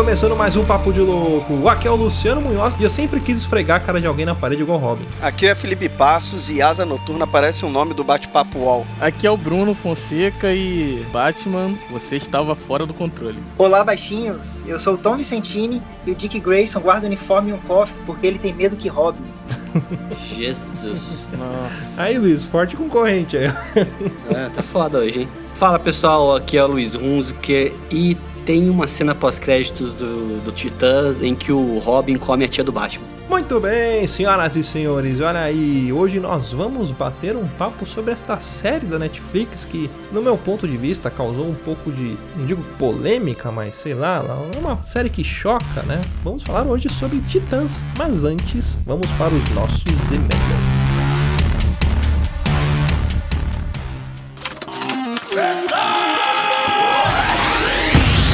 começando mais um Papo de Louco. Aqui é o Luciano Munhoz e eu sempre quis esfregar a cara de alguém na parede igual Robin. Aqui é Felipe Passos e Asa Noturna parece o nome do bate-papo UOL. Aqui é o Bruno Fonseca e Batman, você estava fora do controle. Olá, baixinhos. Eu sou o Tom Vicentini e o Dick Grayson guarda o uniforme e um cofre porque ele tem medo que roube. Jesus. Nossa. Aí, Luiz, forte concorrente aí. É, tá foda hoje, hein? Fala pessoal, aqui é o Luiz Hunziker e tem uma cena pós-créditos do, do Titãs em que o Robin come a tia do Batman. Muito bem, senhoras e senhores, olha aí, hoje nós vamos bater um papo sobre esta série da Netflix que, no meu ponto de vista, causou um pouco de, não digo polêmica, mas sei lá, é uma série que choca, né? Vamos falar hoje sobre Titãs, mas antes, vamos para os nossos e-mails.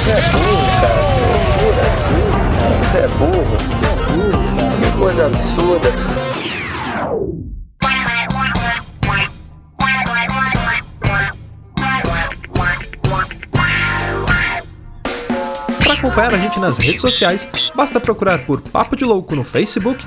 Você é burro, cara. Você é burro, é burro. Que coisa absurda. Para acompanhar a gente nas redes sociais, basta procurar por Papo de Louco no Facebook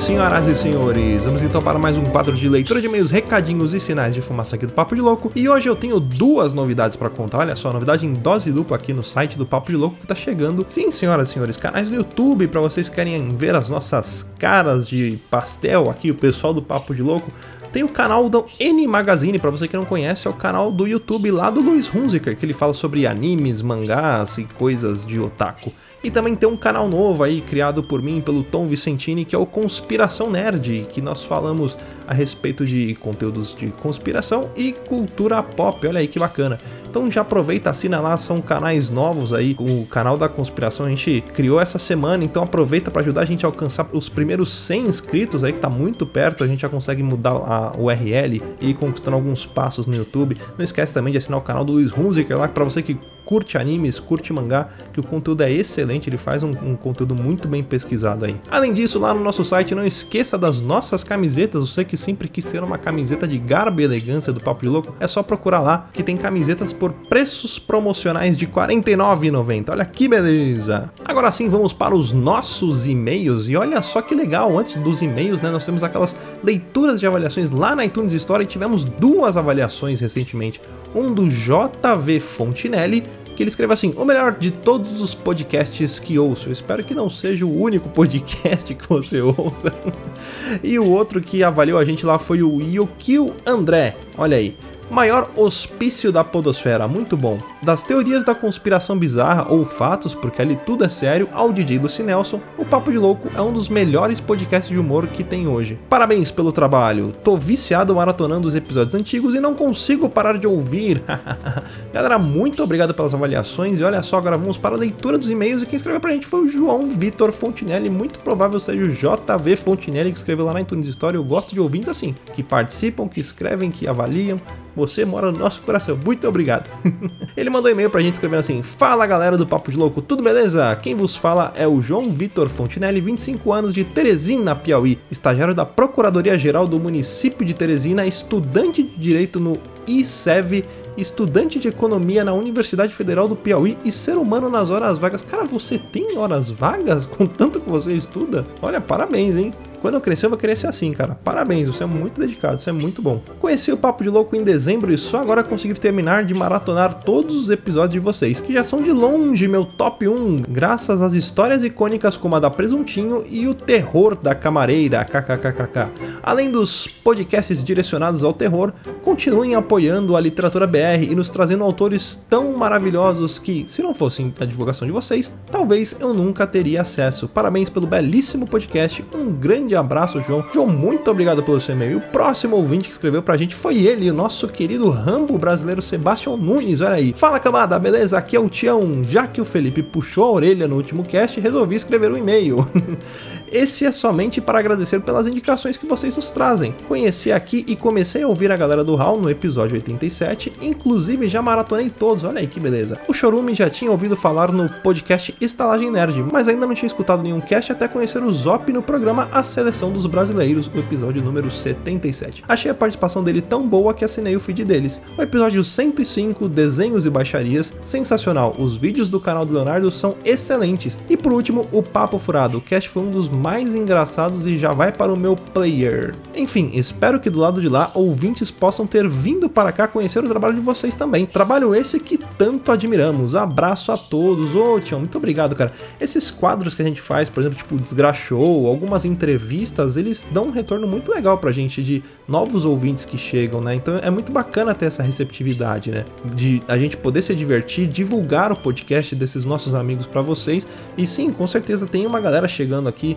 senhoras e senhores, vamos então para mais um quadro de leitura de e-mails, recadinhos e sinais de fumaça aqui do Papo de Louco. E hoje eu tenho duas novidades para contar. Olha só, novidade em dose dupla aqui no site do Papo de Louco que tá chegando. Sim, senhoras e senhores, canais no YouTube para vocês que querem ver as nossas caras de pastel aqui, o pessoal do Papo de Louco. Tem o canal do N Magazine, para você que não conhece, é o canal do YouTube lá do Luiz Hunziker, que ele fala sobre animes, mangás e coisas de otaku. E também tem um canal novo aí, criado por mim, pelo Tom Vicentini, que é o Conspiração Nerd, que nós falamos a respeito de conteúdos de conspiração e cultura pop. Olha aí que bacana. Então já aproveita, assina lá, são canais novos aí. O canal da conspiração a gente criou essa semana, então aproveita para ajudar a gente a alcançar os primeiros 100 inscritos aí, que tá muito perto, a gente já consegue mudar a URL e ir conquistando alguns passos no YouTube. Não esquece também de assinar o canal do Luiz Hunziker lá, para você que curte animes, curte mangá, que o conteúdo é excelente, ele faz um, um, conteúdo muito bem pesquisado aí. Além disso, lá no nosso site, não esqueça das nossas camisetas, você que sempre quis ter uma camiseta de garbo e elegância do Papo de Louco, é só procurar lá, que tem camisetas por preços promocionais de R$ 49,90. Olha que beleza! Agora sim, vamos para os nossos e-mails, e olha só que legal, antes dos e-mails, né, nós temos aquelas leituras de avaliações lá na iTunes Store e tivemos duas avaliações recentemente. Um do JV Fontinelli que ele escreve assim: o melhor de todos os podcasts que ouço. Eu espero que não seja o único podcast que você ouça. e o outro que avaliou a gente lá foi o Yukio André. Olha aí maior hospício da podosfera, muito bom. Das teorias da conspiração bizarra ou fatos, porque ali tudo é sério, ao DJ Lucy Nelson, o Papo de Louco é um dos melhores podcasts de humor que tem hoje. Parabéns pelo trabalho, tô viciado maratonando os episódios antigos e não consigo parar de ouvir. Galera, muito obrigado pelas avaliações e olha só, agora vamos para a leitura dos e-mails e quem escreveu pra gente foi o João Vitor Fontinelli, muito provável seja o JV Fontinelli que escreveu lá na iTunes Story. Eu gosto de ouvintes assim, que participam, que escrevem, que avaliam, você mora no nosso coração. Muito obrigado. Ele mandou um e-mail pra gente escrevendo assim: Fala galera do Papo de Louco, tudo beleza? Quem vos fala é o João Vitor Fontinelli, 25 anos de Teresina, Piauí, estagiário da Procuradoria-Geral do município de Teresina, estudante de Direito no ICEV estudante de economia na Universidade Federal do Piauí e ser humano nas horas vagas. Cara, você tem horas vagas com tanto que você estuda? Olha, parabéns, hein? Quando eu crescer, eu vou querer ser assim, cara. Parabéns, você é muito dedicado, você é muito bom. Conheci o Papo de Louco em dezembro e só agora consegui terminar de maratonar todos os episódios de vocês, que já são de longe meu top 1, graças às histórias icônicas como a da Presuntinho e o terror da camareira, kkkk. Além dos podcasts direcionados ao terror, continuem apoiando a literatura BR e nos trazendo autores tão maravilhosos que, se não fossem a divulgação de vocês, talvez eu nunca teria acesso. Parabéns pelo belíssimo podcast, um grande abraço, João. João, muito obrigado pelo seu e-mail. O próximo ouvinte que escreveu pra gente foi ele, o nosso querido Rambo brasileiro Sebastião Nunes. Olha aí. Fala, camada, beleza? Aqui é o Tião. Já que o Felipe puxou a orelha no último cast, resolvi escrever um e-mail. Esse é somente para agradecer pelas indicações que vocês nos trazem. Conheci aqui e comecei a ouvir a galera do HAL no episódio 87, inclusive já maratonei todos, olha aí que beleza. O Chorume já tinha ouvido falar no podcast Estalagem Nerd, mas ainda não tinha escutado nenhum cast até conhecer o Zop no programa A Seleção dos Brasileiros, o episódio número 77. Achei a participação dele tão boa que assinei o feed deles. O episódio 105, Desenhos e Baixarias, sensacional. Os vídeos do canal do Leonardo são excelentes. E por último, o Papo Furado. O cast foi um dos mais engraçados e já vai para o meu player. Enfim, espero que do lado de lá ouvintes possam ter vindo para cá conhecer o trabalho de vocês também. Trabalho esse que tanto admiramos. Abraço a todos. Ô, Tião, muito obrigado, cara. Esses quadros que a gente faz, por exemplo, tipo Desgraxou, algumas entrevistas, eles dão um retorno muito legal pra gente de novos ouvintes que chegam, né? Então é muito bacana ter essa receptividade, né? De a gente poder se divertir, divulgar o podcast desses nossos amigos para vocês. E sim, com certeza tem uma galera chegando aqui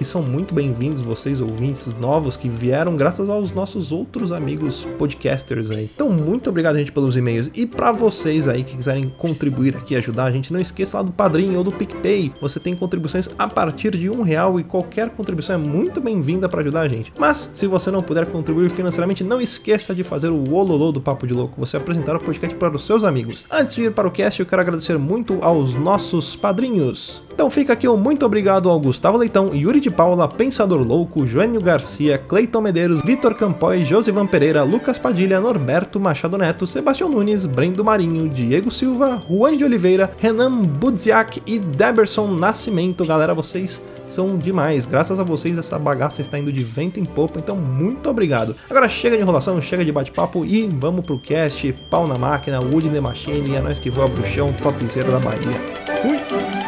que são muito bem-vindos, vocês ouvintes novos que vieram graças aos nossos outros amigos podcasters aí. Então, muito obrigado, gente, pelos e-mails. E para vocês aí que quiserem contribuir aqui, ajudar a gente, não esqueça lá do Padrinho ou do PicPay. Você tem contribuições a partir de um real e qualquer contribuição é muito bem-vinda para ajudar a gente. Mas, se você não puder contribuir financeiramente, não esqueça de fazer o ololô do Papo de Louco, você apresentar o podcast para os seus amigos. Antes de ir para o cast, eu quero agradecer muito aos nossos padrinhos. Então fica aqui um muito obrigado ao Gustavo Leitão, Yuri de Paula, Pensador Louco, Joênio Garcia, Cleiton Medeiros, Vitor Campoy, Josivan Pereira, Lucas Padilha, Norberto Machado Neto, Sebastião Nunes, Brendo Marinho, Diego Silva, Juan de Oliveira, Renan Budziak e Deberson Nascimento. Galera, vocês são demais. Graças a vocês essa bagaça está indo de vento em popa, então muito obrigado. Agora chega de enrolação, chega de bate-papo e vamos pro cast, pau na máquina, Wood in the Machine, é nós que voa bruxão, topzera da Bahia. Fui!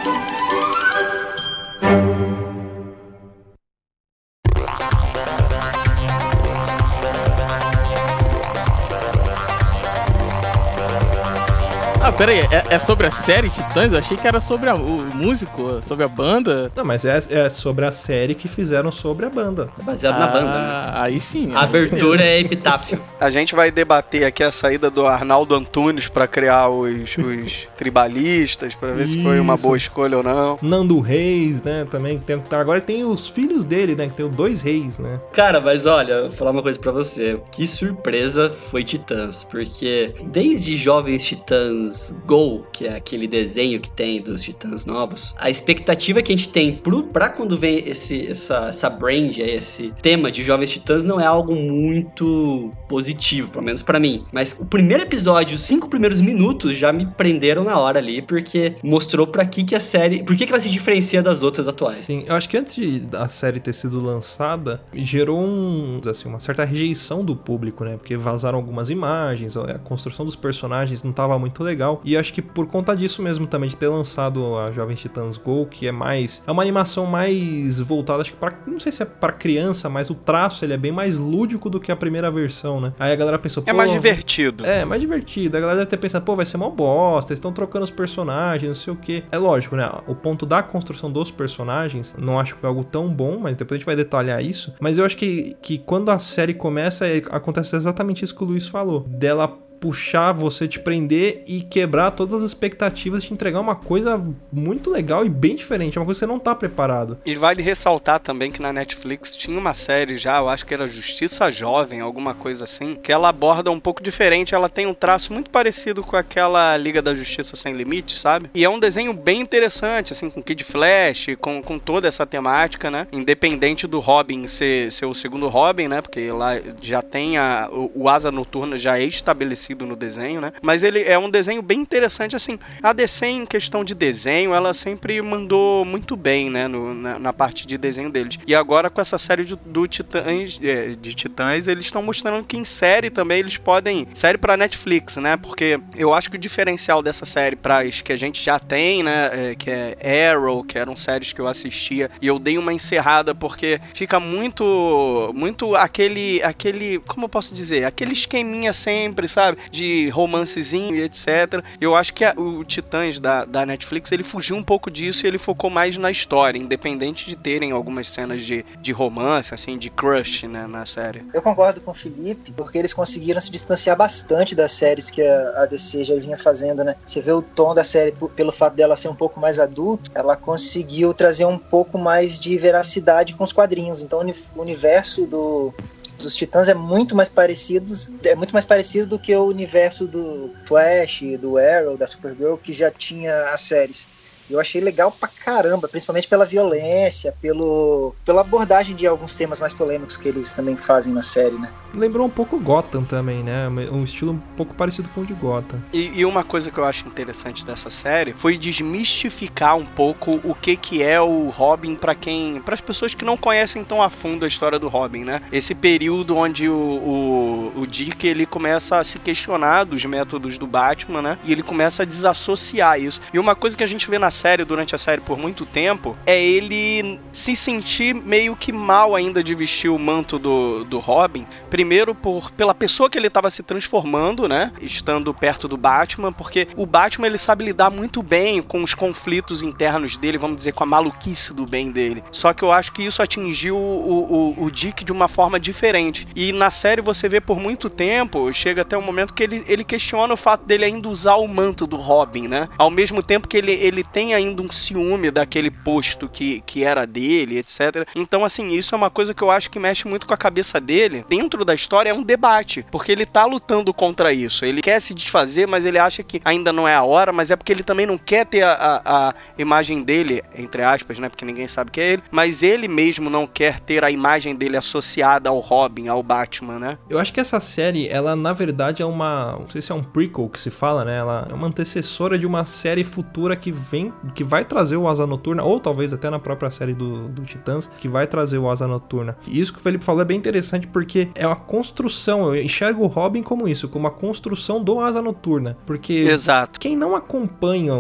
Ah, pera aí, é, é sobre a série Titãs? Eu achei que era sobre a- o músico, sobre a banda. Não, mas é, é sobre a série que fizeram sobre a banda. É baseado na banda, né? Ah, Aí sim. A abertura é epitáfio. A gente vai debater aqui a saída do Arnaldo Antunes pra criar os, os tribalistas, pra ver se foi uma Isso. boa escolha ou não. Nando Reis, né? Também tem. tá, Agora tem os filhos dele, né? Que tem os dois reis, né? Cara, mas olha, vou falar uma coisa pra você. Que surpresa foi Titãs, porque desde Jovens Titãs Go, que é aquele desenho que tem dos Titãs novos, a expectativa que a gente tem pro, pra quando vem esse, essa, essa brand, esse tema de Jovens Titãs não é algo muito positivo, pelo menos pra mim. Mas o primeiro episódio, os cinco primeiros minutos já me prenderam na hora ali, porque mostrou pra que que a série, por que que ela se diferencia das outras atuais. Sim, eu acho que antes de a série ter sido lançada, gerou um, assim, uma certa rejeição do público, né? Porque vazaram algumas imagens, a construção dos personagens não tava muito legal. E acho que por conta disso mesmo também, de ter lançado a Jovens Titãs Go, que é mais. É uma animação mais voltada, acho que pra. Não sei se é pra criança, mas o traço ele é bem mais lúdico do que a primeira versão, né? Aí a galera pensou, É mais divertido. É, mais divertido. A galera deve ter pensado, pô, vai ser uma bosta, eles estão trocando os personagens, não sei o quê. É lógico, né? O ponto da construção dos personagens, não acho que foi algo tão bom, mas depois a gente vai detalhar isso. Mas eu acho que, que quando a série começa, é- acontece exatamente isso que o Luiz falou. Dela puxar você, te prender e quebrar todas as expectativas, te entregar uma coisa muito legal e bem diferente, uma coisa que você não tá preparado. E vale ressaltar também que na Netflix tinha uma série já, eu acho que era Justiça Jovem, alguma coisa assim, que ela aborda um pouco diferente, ela tem um traço muito parecido com aquela Liga da Justiça Sem Limites, sabe? E é um desenho bem interessante, assim, com Kid Flash, com, com toda essa temática, né? Independente do Robin ser, ser o segundo Robin, né? Porque lá já tem a, o, o Asa Noturna já é estabelecido parecido no desenho, né? Mas ele é um desenho bem interessante, assim. A DC, em questão de desenho, ela sempre mandou muito bem, né? No, na, na, parte de desenho deles. E agora, com essa série de, do Titãs, é, de Titãs, eles estão mostrando que em série também eles podem. Série pra Netflix, né? Porque eu acho que o diferencial dessa série para as que a gente já tem, né? É, que é Arrow, que eram séries que eu assistia, e eu dei uma encerrada porque fica muito. Muito aquele. aquele como eu posso dizer? Aquele esqueminha sempre, sabe? De romancezinho e etc. Eu acho que a, o Titãs da, da Netflix ele fugiu um pouco disso e ele focou mais na história, independente de terem algumas cenas de, de romance, assim, de crush, né, na série. Eu concordo com o Felipe, porque eles conseguiram se distanciar bastante das séries que a, a DC já vinha fazendo, né? Você vê o tom da série pelo fato dela ser um pouco mais adulto, ela conseguiu trazer um pouco mais de veracidade com os quadrinhos. Então o universo do, dos Titãs é muito mais parecido, é muito mais parecido do que o universo do Flash, do Arrow, da Supergirl, que já tinha as séries. Eu achei legal pra caramba, principalmente pela violência, pelo, pela abordagem de alguns temas mais polêmicos que eles também fazem na série, né? Lembrou um pouco Gotham também, né? Um estilo um pouco parecido com o de Gotham. E, e uma coisa que eu acho interessante dessa série foi desmistificar um pouco o que que é o Robin para quem, para as pessoas que não conhecem tão a fundo a história do Robin, né? Esse período onde o, o, o Dick ele começa a se questionar dos métodos do Batman, né? E ele começa a desassociar isso. E uma coisa que a gente vê na série, durante a série por muito tempo, é ele se sentir meio que mal ainda de vestir o manto do, do Robin. Primeiro por pela pessoa que ele estava se transformando, né? Estando perto do Batman, porque o Batman ele sabe lidar muito bem com os conflitos internos dele, vamos dizer, com a maluquice do bem dele. Só que eu acho que isso atingiu o, o, o Dick de uma forma diferente. E na série você vê por muito tempo, chega até o momento que ele, ele questiona o fato dele ainda usar o manto do Robin, né? Ao mesmo tempo que ele, ele tem ainda um ciúme daquele posto que, que era dele, etc. Então, assim, isso é uma coisa que eu acho que mexe muito com a cabeça dele. Dentro da história é um debate, porque ele tá lutando contra isso. Ele quer se desfazer, mas ele acha que ainda não é a hora, mas é porque ele também não quer ter a, a, a imagem dele, entre aspas, né? Porque ninguém sabe que é ele, mas ele mesmo não quer ter a imagem dele associada ao Robin, ao Batman, né? Eu acho que essa série, ela na verdade é uma. Não sei se é um prequel que se fala, né? Ela é uma antecessora de uma série futura que vem que vai trazer o Asa Noturna, ou talvez até na própria série do, do Titãs, que vai trazer o Asa Noturna. E isso que o Felipe falou é bem interessante porque é uma construção, eu enxergo o Robin como isso, como a construção do Asa Noturna. Porque Exato. quem não acompanha,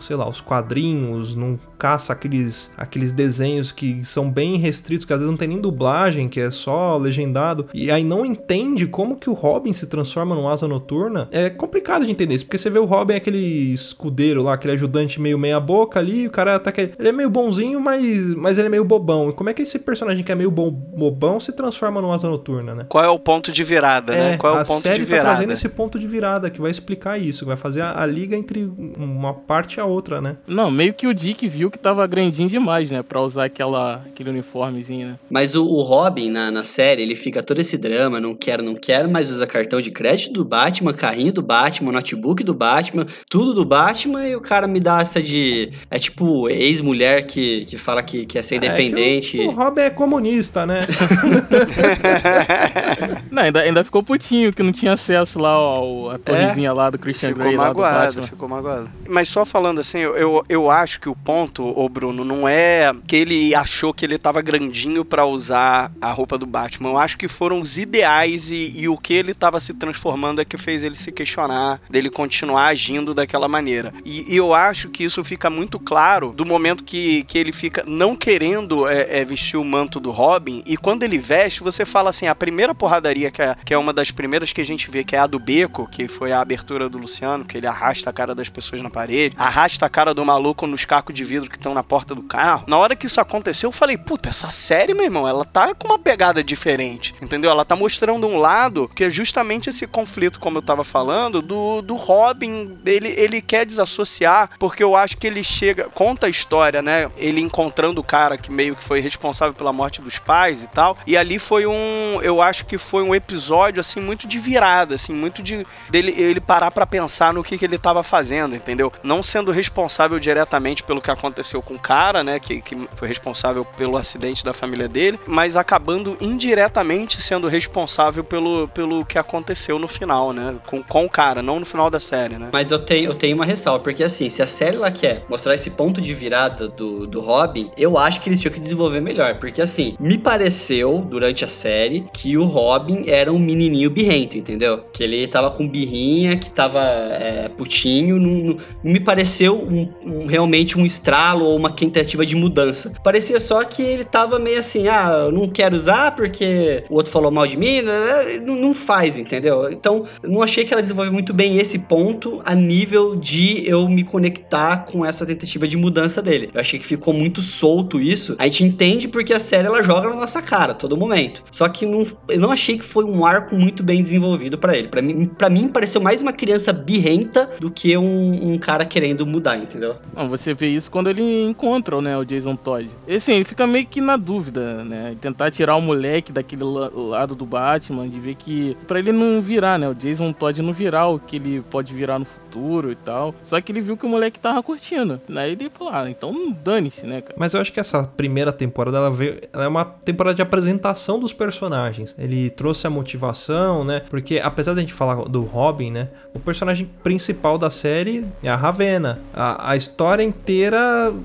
sei lá, os quadrinhos, não caça aqueles, aqueles desenhos que são bem restritos, que às vezes não tem nem dublagem, que é só legendado, e aí não entende como que o Robin se transforma num asa noturna, é complicado de entender isso, porque você vê o Robin aquele escudeiro lá, aquele ajudante meio meia boca ali, o cara até que ele é meio bonzinho, mas, mas ele é meio bobão. E como é que esse personagem que é meio bobão se transforma num asa noturna, né? Qual é o ponto de virada, né? é, né? Qual é o ponto de virada? Tá trazendo esse ponto de virada que vai explicar isso, vai fazer a, a liga entre uma parte e a outra, né? Não, meio que o Dick viu viu que tava grandinho demais, né? Pra usar aquela, aquele uniformezinho, né? Mas o, o Robin, na, na série, ele fica todo esse drama, não quero, não quero, mas usa cartão de crédito do Batman, carrinho do Batman, notebook do Batman, tudo do Batman, e o cara me dá essa de... É tipo ex-mulher que, que fala que quer ser independente. É, o, o Robin é comunista, né? não, ainda, ainda ficou putinho, que não tinha acesso lá ao, a torrezinha é? lá do Christian ficou Grey magoado, lá do Batman. Ficou magoado. Mas só falando assim, eu, eu, eu acho que o ponto ô Bruno, não é que ele achou que ele tava grandinho para usar a roupa do Batman. Eu acho que foram os ideais e, e o que ele tava se transformando é que fez ele se questionar, dele continuar agindo daquela maneira. E, e eu acho que isso fica muito claro do momento que, que ele fica não querendo é, é, vestir o manto do Robin, e quando ele veste, você fala assim: a primeira porradaria, que é, que é uma das primeiras que a gente vê, que é a do beco, que foi a abertura do Luciano, que ele arrasta a cara das pessoas na parede, arrasta a cara do maluco nos cacos de vidro que estão na porta do carro. Na hora que isso aconteceu, eu falei, puta, essa série, meu irmão, ela tá com uma pegada diferente, entendeu? Ela tá mostrando um lado que é justamente esse conflito, como eu tava falando, do, do Robin, ele, ele quer desassociar, porque eu acho que ele chega, conta a história, né? Ele encontrando o cara que meio que foi responsável pela morte dos pais e tal. E ali foi um, eu acho que foi um episódio assim muito de virada, assim, muito de dele ele parar para pensar no que, que ele estava fazendo, entendeu? Não sendo responsável diretamente pelo que aconteceu com o cara, né, que, que foi responsável pelo acidente da família dele, mas acabando indiretamente sendo responsável pelo, pelo que aconteceu no final, né, com, com o cara, não no final da série, né? Mas eu tenho, eu tenho uma ressalva, porque assim, se a série ela quer mostrar esse ponto de virada do, do Robin, eu acho que eles tinham que desenvolver melhor, porque assim, me pareceu durante a série que o Robin era um menininho birrento, entendeu? Que ele tava com birrinha, que tava é, putinho, não, não, me pareceu um, um, realmente um estralo ou uma tentativa de mudança. Parecia só que ele tava meio assim, ah, eu não quero usar porque o outro falou mal de mim, né, né, não, faz, entendeu? Então, não achei que ela desenvolveu muito bem esse ponto a nível de eu me conectar com essa tentativa de mudança dele. Eu achei que ficou muito solto isso. A gente entende porque a série ela joga na nossa cara todo momento. Só que não, eu não achei que foi um arco muito bem desenvolvido para ele. Para mim, para mim pareceu mais uma criança birrenta do que um, um cara querendo mudar, entendeu? Você vê isso quando ele encontra, né, o Jason Todd. E assim, ele fica meio que na dúvida, né? Tentar tirar o moleque daquele lado do Batman, de ver que para ele não virar, né? O Jason Todd não virar o que ele pode virar no futuro e tal. Só que ele viu que o moleque tava curtindo. Aí ele falou: "Ah, então dane-se, né, cara?" Mas eu acho que essa primeira temporada ela veio, ela é uma temporada de apresentação dos personagens. Ele trouxe a motivação, né? Porque apesar da gente falar do Robin, né? O personagem principal da série é a Ravena. A, a história inteira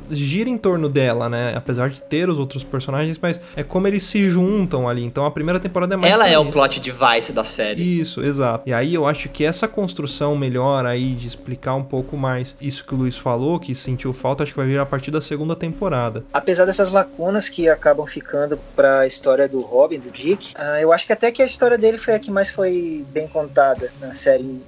gira em torno dela, né? Apesar de ter os outros personagens, mas é como eles se juntam ali. Então a primeira temporada é mais. Ela é o plot device da série. Isso, exato. E aí eu acho que essa construção melhor aí de explicar um pouco mais isso que o Luiz falou, que sentiu falta, acho que vai vir a partir da segunda temporada. Apesar dessas lacunas que acabam ficando para a história do Robin, do Dick, uh, eu acho que até que a história dele foi a que mais foi bem contada na série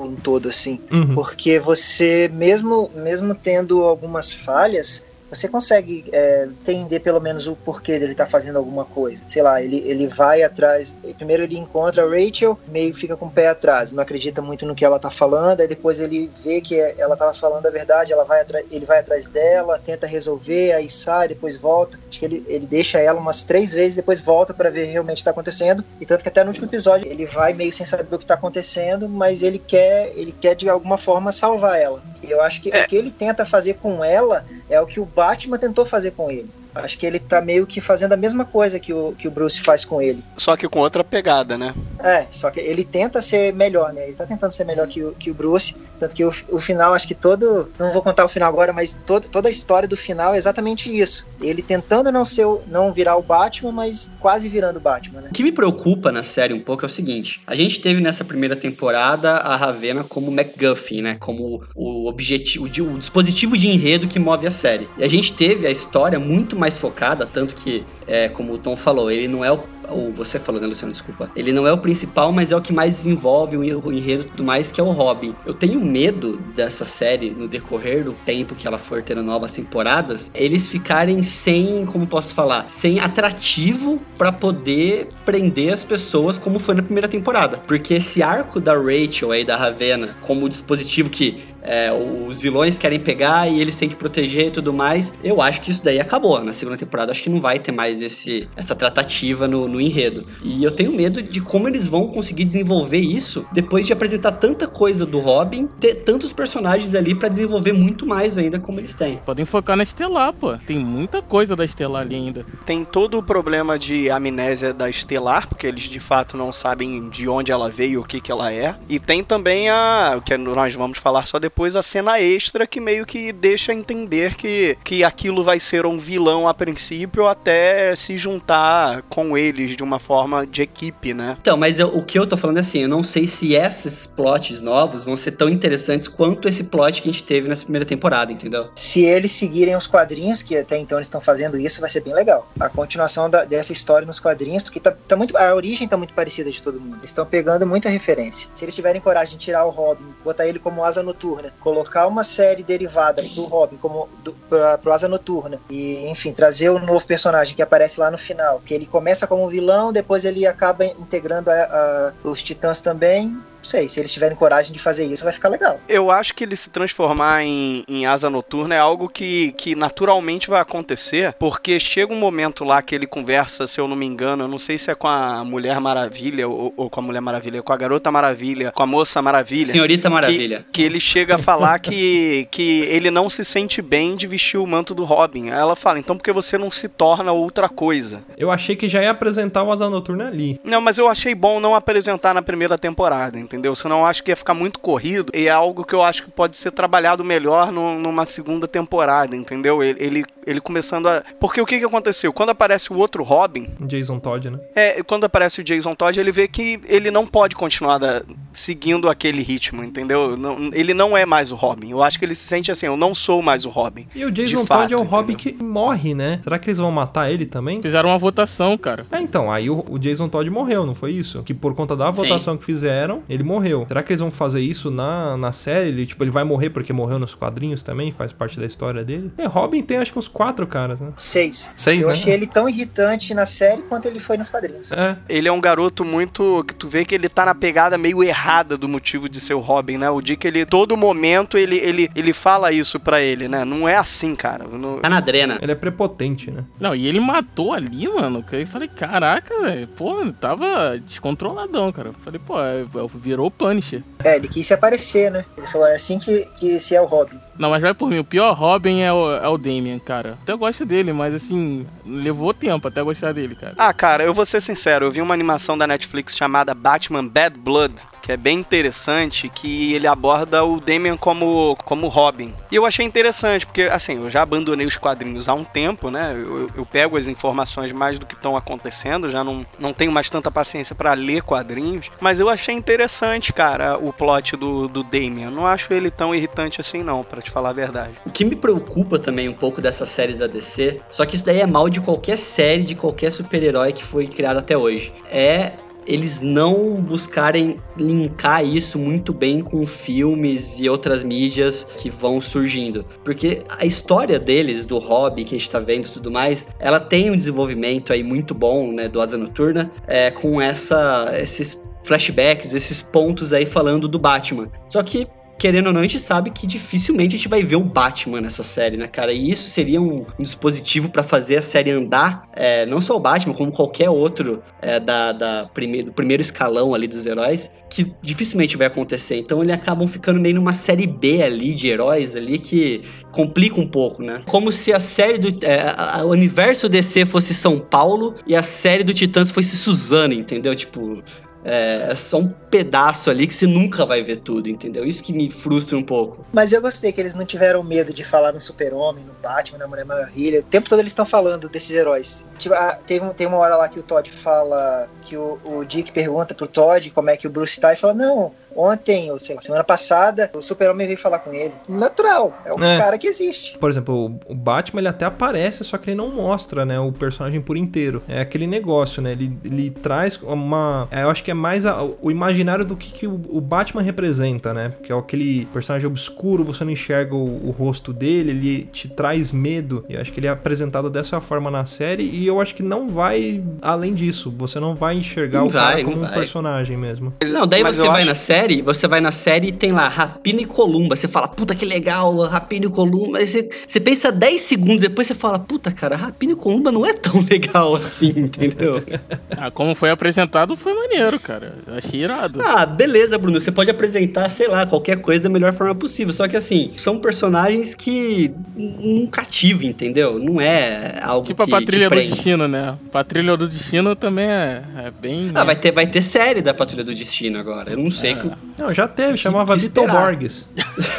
um todo, assim. Uhum. Porque você, mesmo, mesmo tendo algumas falhas, você consegue é, entender pelo menos o porquê dele estar tá fazendo alguma coisa. Sei lá, ele, ele vai atrás. Primeiro ele encontra a Rachel, meio fica com o pé atrás, não acredita muito no que ela tá falando, aí depois ele vê que ela tava falando a verdade, ela vai ele vai atrás dela, tenta resolver, aí sai, depois volta. Acho que ele, ele deixa ela umas três vezes, depois volta para ver realmente o que tá acontecendo. E tanto que até no último episódio ele vai meio sem saber o que tá acontecendo, mas ele quer, ele quer de alguma forma salvar ela. E eu acho que é. o que ele tenta fazer com ela é o que o Batman tentou fazer com ele. Acho que ele tá meio que fazendo a mesma coisa que o, que o Bruce faz com ele. Só que com outra pegada, né? É, só que ele tenta ser melhor, né? Ele tá tentando ser melhor que o, que o Bruce. Tanto que o, o final, acho que todo. Não vou contar o final agora, mas todo, toda a história do final é exatamente isso. Ele tentando não ser não virar o Batman, mas quase virando o Batman, né? O que me preocupa na série um pouco é o seguinte: a gente teve nessa primeira temporada a Ravena como MacGuffin, né? Como o objetivo, o dispositivo de enredo que move a série. E a gente teve a história muito mais mais focada, tanto que, é, como o Tom falou, ele não é o ou você falou, né, Luciano? Desculpa. Ele não é o principal, mas é o que mais desenvolve o enredo e tudo mais, que é o Robin. Eu tenho medo dessa série, no decorrer do tempo que ela for tendo novas temporadas, eles ficarem sem, como posso falar, sem atrativo para poder prender as pessoas, como foi na primeira temporada. Porque esse arco da Rachel aí, da Ravena, como dispositivo que é, os vilões querem pegar e eles têm que proteger e tudo mais, eu acho que isso daí acabou. Na segunda temporada, acho que não vai ter mais esse, essa tratativa no, no enredo. E eu tenho medo de como eles vão conseguir desenvolver isso depois de apresentar tanta coisa do Robin, ter tantos personagens ali para desenvolver muito mais ainda como eles têm. Podem focar na Estelar, pô. Tem muita coisa da Estelar ali ainda. Tem todo o problema de amnésia da Estelar, porque eles de fato não sabem de onde ela veio, o que que ela é. E tem também a, o que nós vamos falar só depois, a cena extra que meio que deixa entender que, que aquilo vai ser um vilão a princípio até se juntar com eles de uma forma de equipe, né? Então, mas eu, o que eu tô falando é assim, eu não sei se esses plots novos vão ser tão interessantes quanto esse plot que a gente teve nessa primeira temporada, entendeu? Se eles seguirem os quadrinhos, que até então eles estão fazendo isso, vai ser bem legal. A continuação da, dessa história nos quadrinhos, que tá, tá, muito. A origem tá muito parecida de todo mundo. Eles estão pegando muita referência. Se eles tiverem coragem de tirar o Robin, botar ele como asa noturna, colocar uma série derivada do Robin como do, pra, pro asa noturna, e enfim, trazer o um novo personagem que aparece lá no final, que ele começa como vilão, depois ele acaba integrando a, a, os titãs também sei, se eles tiverem coragem de fazer isso, vai ficar legal. Eu acho que ele se transformar em, em asa noturna é algo que, que naturalmente vai acontecer, porque chega um momento lá que ele conversa, se eu não me engano, eu não sei se é com a Mulher Maravilha ou, ou com a Mulher Maravilha, com a Garota Maravilha, com a Moça Maravilha. Senhorita Maravilha. Que, que ele chega a falar que, que ele não se sente bem de vestir o manto do Robin. Aí ela fala, então por que você não se torna outra coisa? Eu achei que já ia apresentar o Asa Noturna ali. Não, mas eu achei bom não apresentar na primeira temporada, entendeu? Senão eu acho que ia ficar muito corrido e é algo que eu acho que pode ser trabalhado melhor no- numa segunda temporada, entendeu? Ele, ele, ele começando a. Porque o que, que aconteceu? Quando aparece o outro Robin, Jason Todd, né? é, quando aparece o Jason Todd, ele vê que ele não pode continuar da- seguindo aquele ritmo, entendeu? Não- ele não é mais o Robin. Eu acho que ele se sente assim, eu não sou mais o Robin. E o Jason De Todd é o fato, Robin entendeu? que morre, né? Será que eles vão matar ele também? Fizeram uma votação, cara. É, então, aí o, o Jason Todd morreu, não foi isso? Que por conta da votação que fizeram, ele morreu. Será que eles vão fazer isso na, na série? Ele, tipo, ele vai morrer porque morreu nos quadrinhos também? Faz parte da história dele? É, Robin tem acho que uns quatro caras, né? Seis. Seis, Eu né? achei ele tão irritante na série quanto ele foi nos quadrinhos. É, Ele é um garoto muito. que tu vê que ele tá na pegada meio errada do motivo de ser o Robin, né? O Dick, ele, todo momento, ele, ele, ele fala isso pra ele, né? Não é assim, cara. No- Tá na drena. ele é prepotente, né? Não, e ele matou ali, mano. Que eu falei, caraca, velho. Pô, tava descontroladão, cara. Eu Falei, pô, é- é- virou Punisher. É, ele quis se aparecer, né? Ele falou, é assim que, que se é o Robin. Não, mas vai por mim. O pior Robin é o, é o Damian, cara. Até gosto dele, mas assim, levou tempo até gostar dele, cara. Ah, cara, eu vou ser sincero, eu vi uma animação da Netflix chamada Batman Bad Blood, que é bem interessante, que ele aborda o Damian como, como Robin. E eu achei interessante, porque, assim, eu já abandonei os quadrinhos há um tempo, né? Eu, eu pego as informações mais do que estão acontecendo, já não, não tenho mais tanta paciência pra ler quadrinhos, mas eu achei interessante, cara, o plot do, do Damian. Não acho ele tão irritante assim, não, pra te falar a verdade. O que me preocupa também um pouco dessas séries da DC, só que isso daí é mal de qualquer série, de qualquer super-herói que foi criado até hoje, é eles não buscarem linkar isso muito bem com filmes e outras mídias que vão surgindo. Porque a história deles, do hobby que a gente tá vendo e tudo mais, ela tem um desenvolvimento aí muito bom, né, do Asa Noturna, é, com essa, esses flashbacks, esses pontos aí falando do Batman. Só que querendo ou não, a gente sabe que dificilmente a gente vai ver o Batman nessa série, né, cara? E isso seria um, um dispositivo pra fazer a série andar, é, não só o Batman, como qualquer outro é, da, da prime do primeiro escalão ali dos heróis, que dificilmente vai acontecer. Então eles acabam ficando meio numa série B ali de heróis ali que complica um pouco, né? Como se a série do é, a- a- o universo DC fosse São Paulo e a série do Titãs fosse Suzano, entendeu? Tipo, é, só um pedaço ali que você nunca vai ver tudo, entendeu? Isso que me frustra um pouco. Mas eu gostei que eles não tiveram medo de falar no Super-Homem, no Batman, na Mulher Maravilha. O tempo todo eles estão falando desses heróis. Tipo, ah, teve um- tem uma hora lá que o Todd fala que o, o Dick pergunta pro Todd como é que o Bruce tá e fala: Não, ontem, ou sei lá, semana passada, o Super-Homem veio falar com ele. Natural, é um É. cara que existe. Por exemplo, o Batman ele até aparece, só que ele não mostra, né, o personagem por inteiro. É aquele negócio, né? Ele, ele traz uma. é, eu acho que é mais a- o imaginário do que, que o, o Batman representa, né? Que é aquele personagem obscuro, você não enxerga o, o rosto dele, ele te traz medo. E eu acho que ele é apresentado dessa forma na série. E eu acho que não vai além disso. Você não vai enxergar Não o cara vai, como não um vai. personagem mesmo. Não, daí Mas você vai acho- na série, você vai na série e tem lá Rapina e Columba. Você fala, puta que legal, Rapina e Columba. Aí você, você pensa 10 segundos depois você fala, puta cara, Rapina e Columba não é tão legal assim, entendeu? Ah, como foi apresentado, foi maneiro, cara. Eu achei irado. ah, beleza, Bruno. Você pode apresentar, sei lá, qualquer coisa da melhor forma possível. Só que assim, são personagens que não cativam, entendeu? Não é algo tipo a que Patrulha te do prende. Destino, né? Patrulha do Destino também é, é bem. Ah, né? vai ter, vai ter série da Patrulha do Destino agora. Eu não sei. É. que- Não, já teve, chamava. Borges.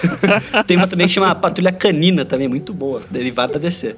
Tem uma também que chama Patrulha Canina também, muito boa, derivada da DC.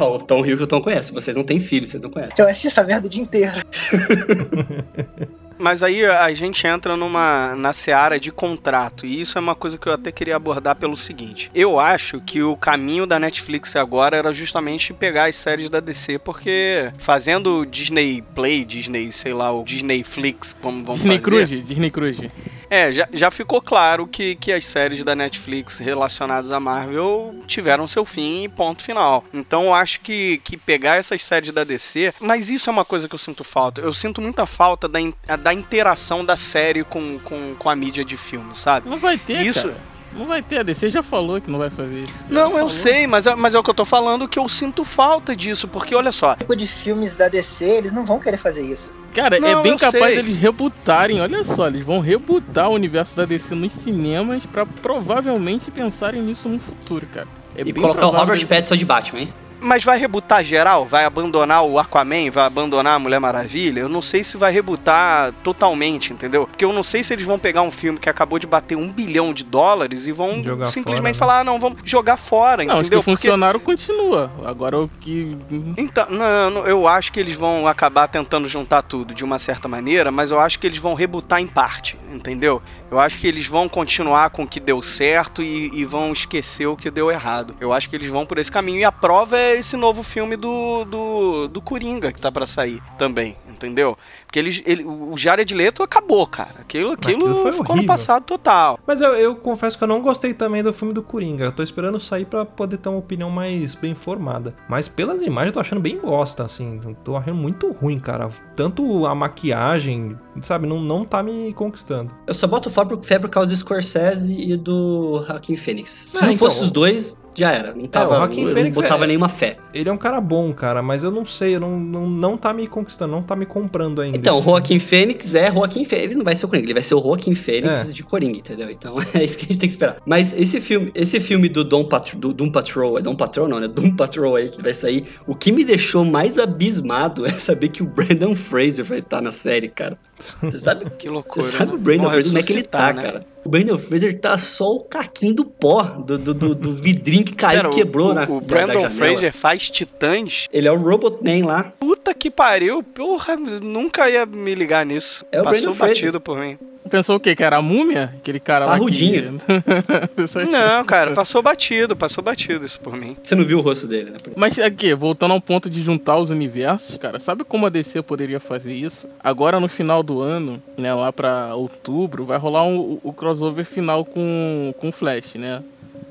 O Tom Hiddleston conhece, vocês não têm filho, vocês não conhecem. Eu assisto essa merda o dia inteiro. Mas aí a gente entra numa na seara de contrato, e isso é uma coisa que eu até queria abordar pelo seguinte. Eu acho que o caminho da Netflix agora era justamente pegar as séries da DC, porque fazendo Disney Play, Disney, sei lá, o Disney Flix, como vamos Disney fazer. Cruise, Disney Cruise. É, já, já ficou claro que, que as séries da Netflix relacionadas à Marvel tiveram seu fim e ponto final. Então eu acho que, que pegar essas séries da DC. Mas isso é uma coisa que eu sinto falta. Eu sinto muita falta da, in- da interação da série com, com, com a mídia de filme, sabe? Não vai ter, Isso- cara. Não vai ter. A DC já falou que não vai fazer isso. Não, eu sei, mas é, mas é o que eu tô falando que eu sinto falta disso, porque olha só. tipo de filmes da DC, eles não vão querer fazer isso. Cara, é Não, bem eu capaz sei. deles rebutarem. Olha só, eles vão rebutar o universo da DC nos cinemas pra provavelmente pensarem nisso no futuro, cara. É E bem colocar o Robert Pattinson de Batman, hein? Mas vai rebutar geral? Vai abandonar o Aquaman? Vai abandonar a Mulher Maravilha? Eu não sei se vai rebutar totalmente, entendeu? Porque eu não sei se eles vão pegar um filme que acabou de bater um bilhão de dólares e vão Jogar simplesmente fora, falar, ah, não, vamos jogar fora, Não, os que entendeu? Porque- funcionaram continua. Agora o que. Então, não, eu acho que eles vão acabar tentando juntar tudo de uma certa maneira, mas eu acho que eles vão rebutar em parte, entendeu? Eu acho que eles vão continuar com o que deu certo e, e vão esquecer o que deu errado. Eu acho que eles vão por esse caminho. E a prova é esse novo filme do, do, do Coringa que tá pra sair também, entendeu? Porque eles, ele, o Jared Leto acabou, cara. Aquilo, aquilo, Aquilo foi ficou no horrível. passado total. Mas eu, eu confesso que eu não gostei também do filme do Coringa. Eu tô esperando sair pra poder ter uma opinião mais bem formada. Mas pelas imagens eu tô achando bem bosta, assim. Tô achando muito ruim, cara. Tanto a maquiagem, sabe, não, não tá me conquistando. Eu só boto fé por, fé por causa do Scorsese e do Joaquin Phoenix. Se Ah, não então, fosse os dois, já era. Não tava, o Joaquin eu Phoenix não botava é- nenhuma fé. Ele é um cara bom, cara, mas eu não sei, eu não, não, não tá me conquistando, não tá me comprando ainda. Então, o esse Joaquin Fênix é Joaquin Fênix. Ele não vai ser o Coringa, ele vai ser o Joaquim Fênix É. de Coringa, entendeu? Então é isso que a gente tem que esperar. Mas esse filme, esse filme do Dom Pat do Doom Patrol, é Doom Patrol não, né? Doom Patrol aí que vai sair. O que me deixou mais abismado é saber que o Brandon Fraser vai estar na série, cara. Você sabe, Que você loucura. sabe né? o Brandon Fraser como é que ele tá, né? cara? O Brandon Fraser tá só o caquinho do pó, do, do, do, do vidrinho que caiu Pera, e quebrou o, na o Brandon. Fraser faz Titãs? Ele é o Robotman lá. Puta que pariu, porra, nunca ia me ligar nisso. É o Passou Brandon Fraser. batido por mim. Pensou o quê? Que era a múmia? Aquele cara lá. Parrudinho. Que... Não, cara, passou batido, passou batido isso por mim. Você não viu o rosto dele, né? Mas aqui, voltando ao ponto de juntar os universos, cara, sabe como a DC poderia fazer isso? Agora no final do ano, né, lá pra outubro, vai rolar um- o crossover final com com o Flash, né?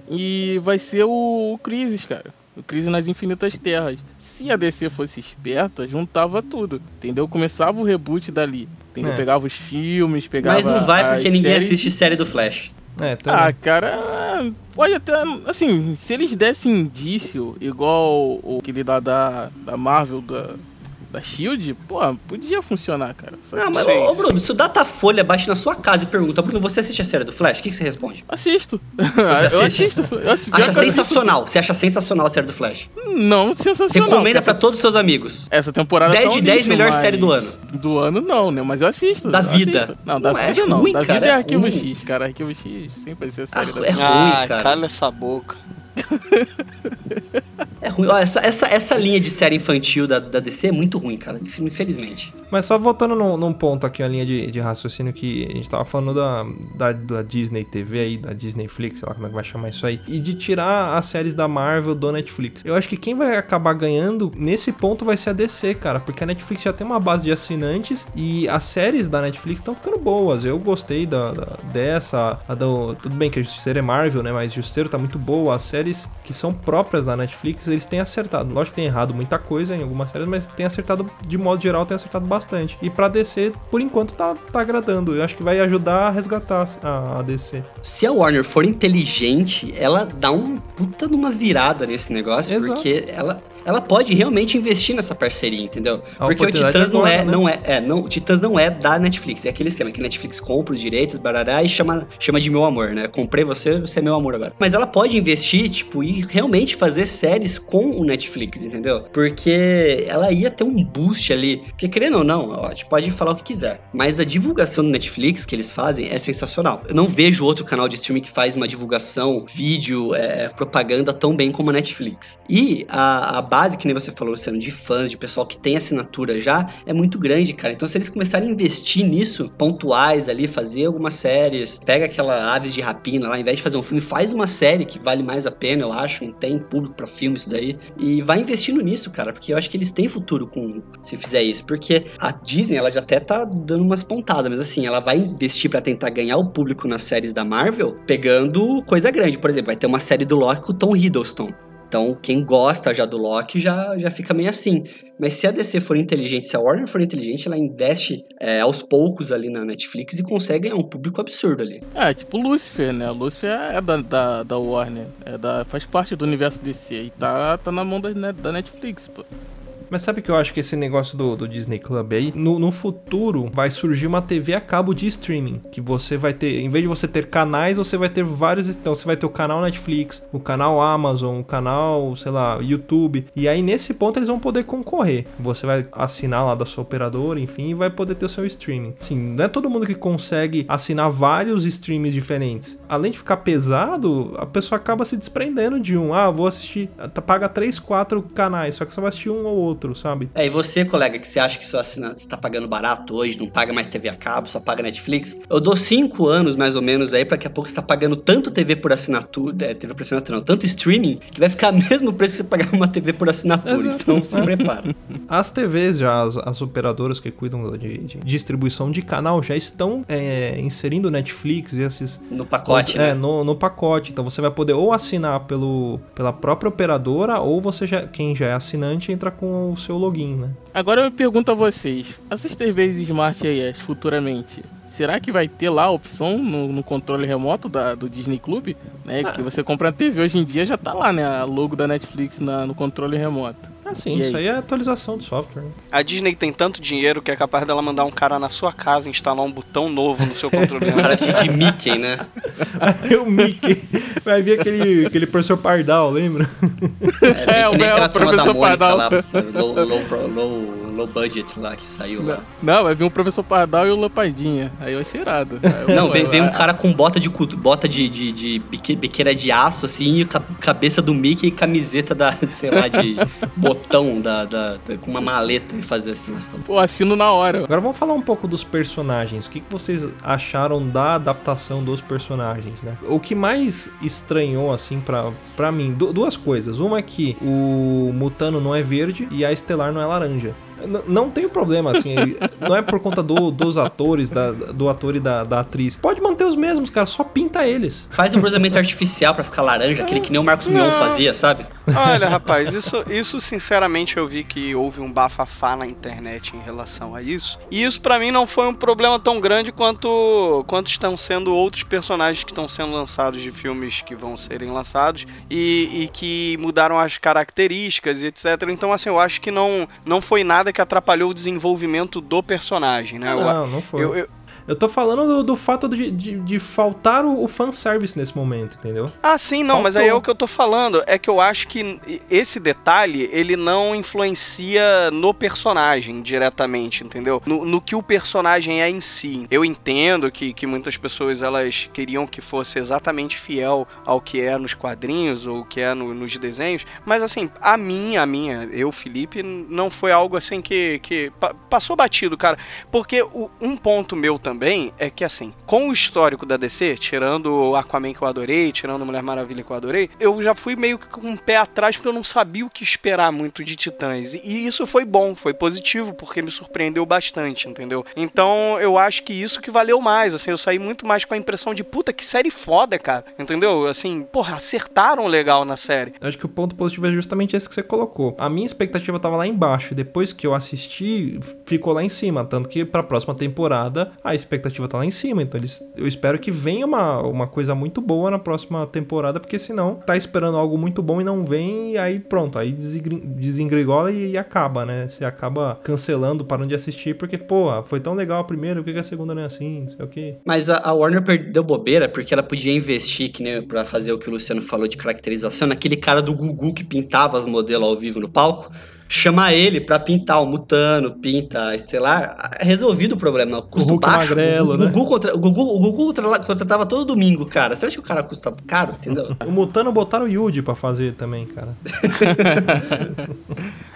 E vai ser o, o Crisis, cara. O Crise nas Infinitas Terras. Se a DC fosse esperta, juntava tudo, entendeu? Começava o reboot dali, entendeu? É. Pegava os filmes, pegava Mas não vai porque ninguém séries assiste série do Flash. É, também. ah, cara, pode até. Assim, se eles dessem indício, igual o aquele lá da, da Marvel, da, da Shield, pô, podia funcionar, cara. Sabe? Ah, mas, Sim, ô. Bruno, se o Datafolha bate na sua casa e pergunta, Bruno, você assiste a série do Flash? O que, que você responde? Assisto. Você eu assisto. Eu assisto Acha sensacional. Você acha sensacional a série do Flash. Não, sensacional. Recomenda Essa- pra todos os seus amigos. Essa temporada 10 tá de 10 lixo, melhor mas- série do ano. Do ano não, né? Mas eu assisto. Da eu vida. assisto. Não, da Não, é vida não. ruim, da cara, vida é, é Arquivo ruim. X, cara. Arquivo X sempre vai ser Ah, série da é vida. ah, ruim, cara. cala essa boca. É ruim. Ó, essa, essa, essa linha de série infantil da, da DC é muito ruim, cara. Infelizmente. Mas só voltando num, num ponto aqui, a linha de, de raciocínio que a gente tava falando da, da, da Disney TV aí, da Disney Flix, sei lá como é que vai chamar isso aí, e de tirar as séries da Marvel do Netflix. Eu acho que quem vai acabar ganhando nesse ponto vai ser a DC, cara, porque a Netflix já tem uma base de assinantes e as séries da Netflix estão ficando boas. Eu gostei da, da- dessa, do, tudo bem que a Justiceiro é Marvel, né, mas Justiceiro tá muito boa. As séries que são próprias da Netflix, eles têm acertado. Lógico que tem errado muita coisa em algumas séries, mas tem acertado, de modo geral, tem acertado bastante. E pra DC, por enquanto, tá, tá agradando. Eu acho que vai ajudar a resgatar a, a DC. Se a Warner for inteligente, ela dá um puta numa virada nesse negócio, Exato. porque ela, ela pode realmente investir nessa parceria, entendeu? A porque o Titãs não agora, é, né? não é, é, não, o Titãs não é da Netflix, é aquele esquema que a Netflix compra os direitos, barará, e chama, chama de meu amor, né? Comprei você, você é meu amor agora. Mas ela pode investir, tipo, e realmente fazer séries com o Netflix, entendeu? Porque ela ia ter um boost ali, porque querendo ou não, ó, pode falar o que quiser, mas a divulgação do Netflix que eles fazem é sensacional. Eu não vejo outro canal de streaming que faz uma divulgação, vídeo, é, propaganda tão bem como a Netflix. E a, a base, que nem você falou, Luciano, de fãs, de pessoal que tem assinatura já, é muito grande, cara. Então, se eles começarem a investir nisso, pontuais ali, fazer algumas séries, pega aquela Aves de Rapina lá, ao invés de fazer um filme, faz uma série que vale mais a pena, eu acho. Não tem público pra filme isso daí. E vai investindo nisso, cara, porque eu acho que eles têm futuro com se fizer isso. Porque a Disney, ela já até tá dando umas pontadas, mas assim, ela vai investir para tentar ganhar o público nas séries da Marvel, pegando coisa grande. Por exemplo, vai ter uma série do Loki com o Tom Hiddleston. Então, quem gosta já do Loki já, já fica meio assim. Mas se a DC for inteligente, se a Warner for inteligente, ela investe é, aos poucos ali na Netflix e consegue ganhar um público absurdo ali. É, tipo Lucifer, né? Lucifer é da, da, da Warner, é da, faz parte do universo DC e tá, tá na mão da, da Netflix, pô. Mas sabe que eu acho que esse negócio do, do Disney Club aí, no, no, futuro vai surgir uma TV a cabo de streaming. Que você vai ter, em vez de você ter canais, você vai ter vários. Então você vai ter o canal Netflix, o canal Amazon, o canal, sei lá, YouTube. E aí nesse ponto eles vão poder concorrer. Você vai assinar lá da sua operadora, enfim, e vai poder ter o seu streaming. Sim, não é todo mundo que consegue assinar vários streams diferentes. Além de ficar pesado, a pessoa acaba se desprendendo de um. Ah, vou assistir. Paga 3, 4 canais, só que você vai assistir um ou outro outro, sabe? É, e você, colega, que você acha que sua assinatura tá pagando barato hoje, não paga mais TV a cabo, só paga Netflix, eu dou cinco anos mais ou menos aí, pra daqui a pouco você tá pagando tanto TV por assinatura, é, TV por assinatura não, tanto streaming, que vai ficar mesmo preço que você pagar uma TV por assinatura. Exato. Então se prepara. As TVs já, as, as operadoras que cuidam de, de, distribuição de canal já estão é, inserindo Netflix e esses. No pacote, É, né? no, no pacote. Então você vai poder ou assinar pelo, pela própria operadora, ou você já, quem já é assinante, entra com o seu login, né? Agora eu pergunto a vocês: essas TVs Smart AES futuramente, será que vai ter lá a opção no, no controle remoto da, do Disney Club? Né, ah. Que você compra a TV hoje em dia já tá lá, né? A logo da Netflix na, no controle remoto. Ah, sim, e isso aí? aí? é atualização do software. Né? A Disney tem tanto dinheiro que é capaz dela mandar um cara na sua casa instalar um botão novo no seu controle remoto. cara de Mickey, né? Aí o Mickey vai vir aquele, aquele professor Pardal, lembra? É, é o, é, o professor Pardal. Lá, low, low, low, low budget lá que saiu não, lá. Não, vai vir o professor Pardal e o Lapadinha. Aí vai ser irado. não, vem, vem um cara com bota de bota de, de, de biqueira de aço, assim, e cabeça do Mickey e camiseta da, sei lá, de botão da, da, da com uma maleta e fazer a estimação. Pô, assino na hora. Agora vamos falar um pouco dos personagens. O que, que vocês acharam da adaptação dos personagens, né? O que mais estranhou, assim, pra, pra mim, duas coisas. Uma é que o Mutano não é verde e a Estelar não é laranja não tem problema, assim. não é por conta do, dos atores, da, do ator e da, da atriz. Pode manter os mesmos, cara, só pinta eles. Faz um bronzeamento artificial para ficar laranja, aquele que nem o Marcos Mion fazia, sabe? Olha, rapaz, isso, isso sinceramente eu vi que houve um bafafá na internet em relação a isso. E isso para mim não foi um problema tão grande quanto, quanto estão sendo outros personagens que estão sendo lançados de filmes que vão serem lançados e, e que mudaram as características e etc. Então, assim, eu acho que não, não foi nada que atrapalhou o desenvolvimento do personagem, né? Não, não foi. Eu, eu, eu tô falando do, do fato de, de, de, faltar o, o fanservice nesse momento, entendeu? Ah, sim, não, Faltou. mas aí é o que eu tô falando. É que eu acho que esse detalhe, ele não influencia no personagem diretamente, entendeu? No, no que o personagem é em si. Eu entendo que, que muitas pessoas, elas queriam que fosse exatamente fiel ao que é nos quadrinhos ou o que é no, nos desenhos, mas assim, a minha, a minha, eu, Felipe, não foi algo assim que, que passou batido, cara. Porque o, um ponto meu também também é que, assim, com o histórico da DC, tirando o Aquaman que eu adorei, tirando Mulher Maravilha que eu adorei, eu já fui meio que com um pé atrás porque eu não sabia o que esperar muito de Titãs. E isso foi bom, foi positivo, porque me surpreendeu bastante, entendeu? Então eu acho que isso que valeu mais, assim, eu saí muito mais com a impressão de puta, que série foda, cara, entendeu? Assim, porra, acertaram legal na série. Acho que o ponto positivo é justamente esse que você colocou. A minha expectativa tava lá embaixo, depois que eu assisti, ficou lá em cima, tanto que pra próxima temporada a expectativa tá lá em cima. Então eles, eu espero que venha uma, uma coisa muito boa na próxima temporada, porque senão tá esperando algo muito bom e não vem, e aí pronto, aí desengrigola e, e acaba, né? Você acaba cancelando, parando de assistir, porque, pô, foi tão legal a primeira, por que a segunda não é assim? Não sei o quê. Mas a, a Warner perdeu bobeira porque ela podia investir, que nem pra fazer o que o Luciano falou de caracterização, naquele cara do Gugu que pintava as modelos ao vivo no palco chamar ele para pintar o Mutano, pinta a Estelar, resolvido o problema. Custo o Hulk baixo. Magrelo, o, né? Gugu contra, o Gugu, o Gugu contratava todo domingo, cara. Você acha que o cara custa caro, entendeu? o Mutano botaram o Yuji pra fazer também, cara.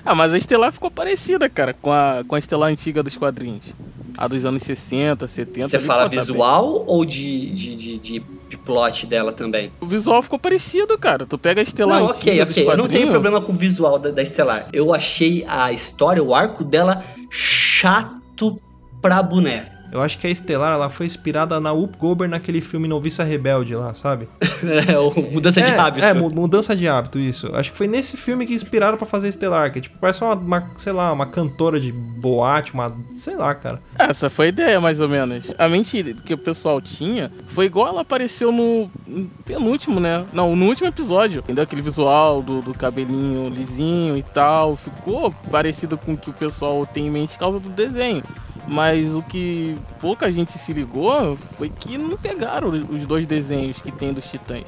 ah, mas a Estelar ficou parecida, cara, com a, com a Estelar antiga dos quadrinhos. A dos anos 60, 70. Você fala visual ou de, de, de, de, plot dela também? O visual ficou parecido, cara. Tu pega a Estelar Não, ok, ok. Eu não tenho problema com o visual da, da Estelar. Eu achei a história, o arco dela chato pra boneco. Eu acho que a Estelar ela foi inspirada na Up Gober naquele filme Noviça Rebelde lá, sabe? É, o mudança de é, hábito. É, mu- mudança de hábito, isso. Acho que foi nesse filme que inspiraram pra fazer Estelar, que é tipo, parece uma, uma, sei lá, uma cantora de boate, uma. sei lá, cara. Essa foi a ideia, mais ou menos. A mentira que o pessoal tinha foi igual ela apareceu no no penúltimo, né? Não, no último episódio. Entendeu? Aquele visual do, do cabelinho lisinho e tal. Ficou parecido com o que o pessoal tem em mente por causa do desenho. Mas o que pouca gente se ligou foi que não pegaram os dois desenhos que tem dos Titãs.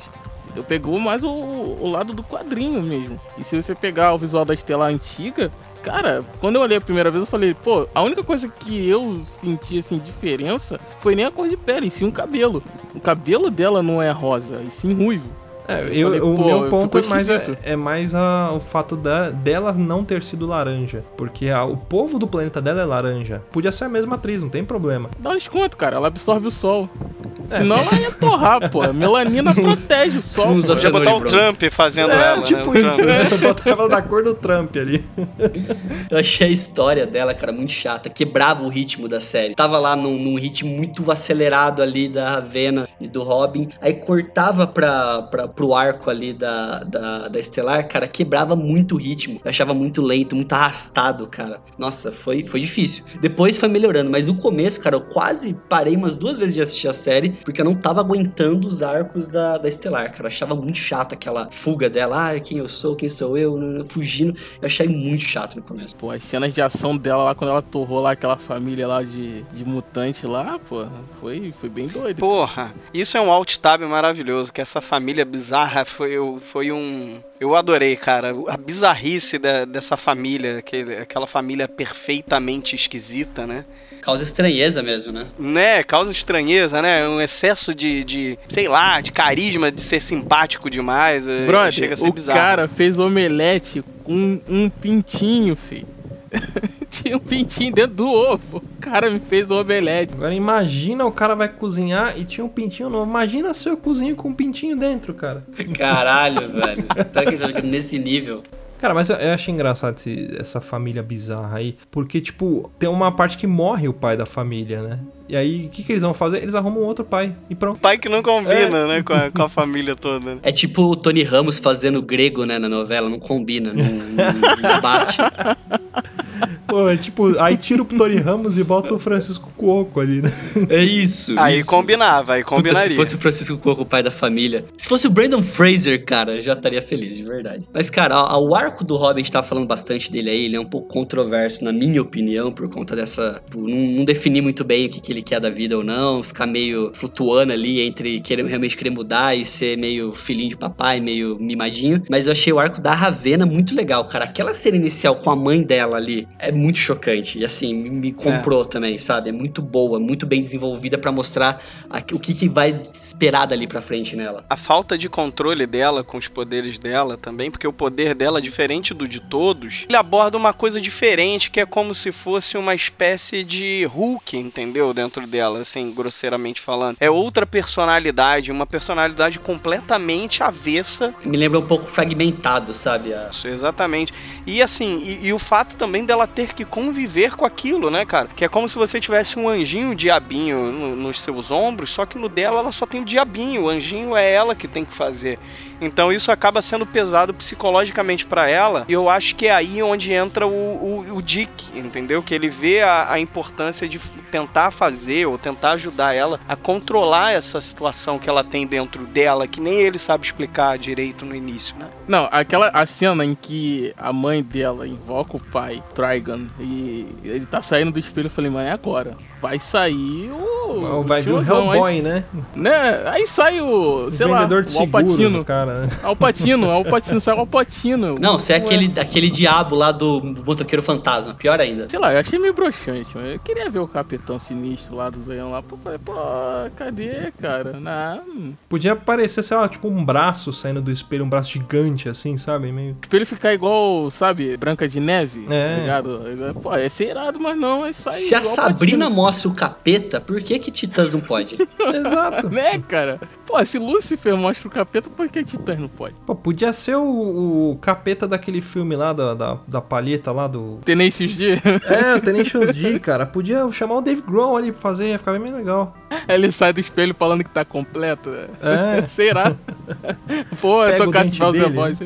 Eu pegou mais o, o lado do quadrinho mesmo. E se você pegar o visual da Estela antiga, cara, quando eu olhei a primeira vez, eu falei, pô, a única coisa que eu senti assim diferença foi nem a cor de pele, e sim o cabelo. O cabelo dela não é rosa, e sim ruivo. É, Eu eu, falei, o meu ponto é mais, é, é mais a- o fato da, dela não ter sido laranja. Porque a- o povo do planeta dela é laranja. Podia ser a mesma atriz, não tem problema. Dá um desconto, cara, ela absorve o sol. Senão ela ia torrar, pô. A melanina protege o sol. Usa. Podia botar e Trump fazendo é, ela, tipo né? O isso, né? Botava ela da cor do Trump ali. Eu achei a história dela, cara, muito chata. Quebrava o ritmo da série. Tava lá num, num ritmo muito acelerado ali da Ravena e do Robin. Aí cortava pra, pra, pro arco ali da, da, da Estelar, cara, quebrava muito o ritmo. Eu achava muito lento, muito arrastado, cara. Nossa, foi, foi difícil. Depois foi melhorando, mas no começo, cara, eu quase parei umas duas vezes de assistir a série, porque eu não tava aguentando os arcos da, da Estelar, cara. Eu achava muito chato aquela fuga dela. Ah, quem eu sou, quem sou eu, fugindo. Eu achei muito chato no começo. Pô, as cenas de ação dela lá, quando ela torrou lá aquela família lá de, de mutante lá, pô, foi, foi bem doido. Porra, isso é um alt tab maravilhoso, que essa família bizarra foi, foi um... Eu adorei, cara, a bizarrice da- dessa família, aquele, aquela família perfeitamente esquisita, né? Causa estranheza mesmo, né? Né, causa estranheza, né? Um excesso de, de, sei lá, de carisma, de ser simpático demais. eh, Brother, chega a ser o bizarro. cara fez omelete com um pintinho, filho. Tinha um pintinho dentro do ovo. O cara me fez o omelete. Agora imagina o cara vai cozinhar e tinha um pintinho novo. Imagina se eu cozinho com um pintinho dentro, cara. Caralho, velho. Tá que nesse nível. Cara, mas eu, eu achei engraçado esse- essa família bizarra aí. Porque, tipo, tem uma parte que morre o pai da família, né? E aí, o que, que eles vão fazer? Eles arrumam outro pai. E pronto. Pai que não combina, É. né, com a, com a família toda. né? É tipo o Tony Ramos fazendo grego, né, na novela. Não combina, não, não- não bate. Pô, é tipo, aí tira o Tony Ramos e bota o Francisco Cuoco ali, né? É isso. Aí isso. combinava, aí Puta, combinaria. se fosse o Francisco Coco, o pai da família. Se fosse o Brandon Fraser, cara, eu já estaria feliz, de verdade. Mas, cara, o arco do Robin, a gente tava falando bastante dele aí, ele é um pouco controverso, na minha opinião, por conta dessa. Por não, não definir muito bem o que, que ele quer da vida ou não, ficar meio flutuando ali entre querer, realmente querer mudar e ser meio filhinho de papai, meio mimadinho. Mas eu achei o arco da Ravena muito legal, cara. Aquela cena inicial com a mãe dela ali é muito chocante. E assim, me, comprou também, sabe? É muito boa, muito bem desenvolvida pra mostrar a- o que, que vai esperar dali pra frente nela. a falta de controle dela com os poderes dela também, porque o poder dela, diferente do de todos, ele aborda uma coisa diferente, que é como se fosse uma espécie de Hulk, entendeu? Dentro dela, assim, grosseiramente falando. É outra personalidade, uma personalidade completamente avessa Me lembra um pouco fragmentado, sabe? A- Isso, exatamente. E assim, e, e o fato também dela ter que conviver com aquilo, né, cara? Que é como se você tivesse um anjinho, um diabinho no- nos seus ombros, só que no dela ela só tem o diabinho, o anjinho é ela que tem que fazer. Então isso acaba sendo pesado psicologicamente pra ela, e eu acho que é aí onde entra o, o, o Dick, entendeu? Que ele vê a, a importância de tentar fazer ou tentar ajudar ela a controlar essa situação que ela tem dentro dela, que nem ele sabe explicar direito no início, né? Não, aquela a cena em que a mãe dela invoca o pai, Trigon, e ele tá saindo do espelho, eu falei, mãe, é agora. Vai sair o. Vai vir o tiozão, aí- Hellboy, né? né? Aí sai o. O sei lá, vendedor de o o Alpatino. cara, né? Alpatino, Alpatino, sai o Alpatino. Não, você é Ué. aquele, aquele diabo lá do motoqueiro fantasma, pior ainda. Sei lá, eu achei meio broxante, mas eu queria ver o Capitão Sinistro lá do zoião lá. Pô, falei, pô, cadê, cara? Não. Podia parecer, sei lá, tipo um braço saindo do espelho, um braço gigante, assim, sabe? Meio... Pra ele ficar igual, sabe, Branca de Neve, É. tá ligado? Pô, ia ser irado, mas não, aí sai Se a Sabrina Alpatino. Mostra o capeta, por que, que Titãs não pode? Exato. Né, cara? Pô, se Lúcifer mostra o capeta, por que Titãs não pode? Pô, podia ser o, o capeta daquele filme lá, da, da, da palheta lá do... Tenacious D? É, o Tenacious D, cara. Podia chamar o Dave Grohl ali pra fazer, ia ficar bem legal. Ele sai do espelho falando que tá completo. É. Será? Pô, Pega eu dente Bowser dele. Boys.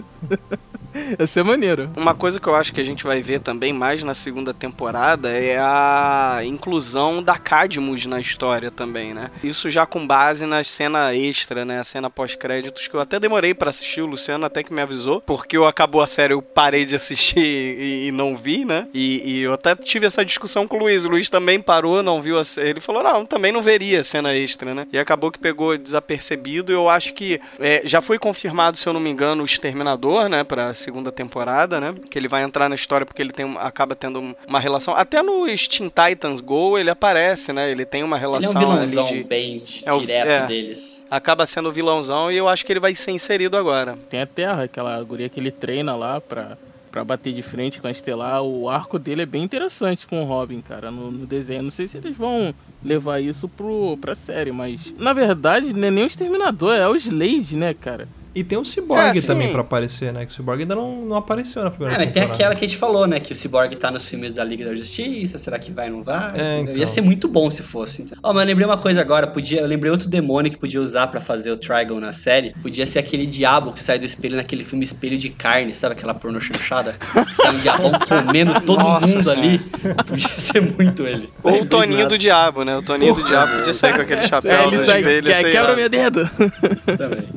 Ia ser maneiro. Uma coisa que eu acho que a gente vai ver também mais na segunda temporada é a inclusão da Cadmus na história também, né? Isso já com base na cena extra, né? A cena pós-créditos, que eu até demorei pra assistir, o Luciano até que me avisou, porque eu acabou a série, eu parei de assistir e, e não vi, né? E, e eu até tive essa discussão com o Luiz. O Luiz também parou, não viu a série. Ele falou, não, também não veria a cena extra, né? E acabou que pegou desapercebido. Eu acho que é, já foi confirmado, se eu não me engano, o Exterminador, né? Pra segunda temporada, né? Que ele vai entrar na história porque ele tem, acaba tendo uma relação. Até no Teen Titans Go ele aparece, né? Ele tem uma Ele é um relação vilãozão de. bem É o- direto é. deles. Acaba sendo o vilãozão e eu acho que ele vai ser inserido agora. Tem a Terra, aquela guria que ele treina lá pra, pra bater de frente com a Estelar. O arco dele é bem interessante com o Robin, cara, no, no desenho. Não sei se eles vão levar isso pro, pra série, mas... Na verdade, não é nem o Exterminador, é o Slade, né, cara? E tem o Cyborg É, também pra aparecer, né? Que o Cyborg ainda não, não apareceu na primeira É, mas tem temporada. aquela que a gente falou, né? Que o Cyborg tá nos filmes da Liga da Justiça. Será que vai ou não vai? É, então. Ia ser muito bom se fosse. Ó, mas eu lembrei uma coisa agora. Podia, eu lembrei outro demônio que podia usar pra fazer o Trigon na série. Podia ser aquele diabo que sai do espelho naquele filme Espelho de Carne, sabe? Aquela porno chanchada? Sai um diabão comendo todo Nossa mundo Senhora. ali. Podia ser muito ele. Ou o Toninho do Diabo, né? O Toninho do Diabo podia sair com aquele chapéu. É, ele sai, espelho, que- quebra lá. meu dedo. também.